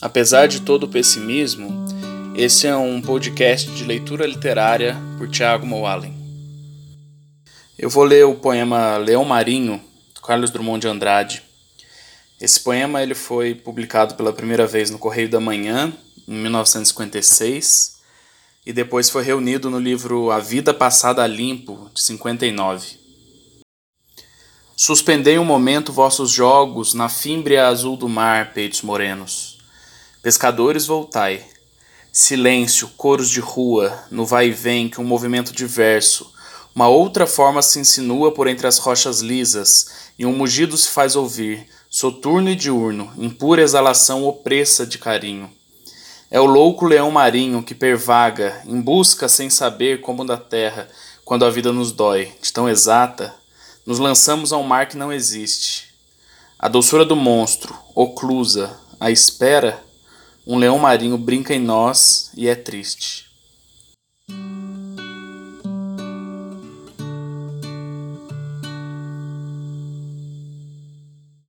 Apesar de todo o pessimismo, esse é um podcast de leitura literária por Tiago Moalen. Eu vou ler o poema Leão Marinho, do Carlos Drummond de Andrade. Esse poema ele foi publicado pela primeira vez no Correio da Manhã, em 1956, e depois foi reunido no livro A Vida Passada a Limpo, de 59. Suspendei um momento vossos jogos na fímbria azul do mar, peitos morenos Pescadores, voltai. Silêncio, coros de rua, no vai e vem que um movimento diverso, uma outra forma se insinua por entre as rochas lisas, e um mugido se faz ouvir, soturno e diurno, em pura exalação opressa de carinho. É o louco leão marinho que pervaga, em busca sem saber como da terra, quando a vida nos dói, de tão exata, nos lançamos a um mar que não existe. A doçura do monstro, oclusa, à espera, um leão marinho brinca em nós e é triste.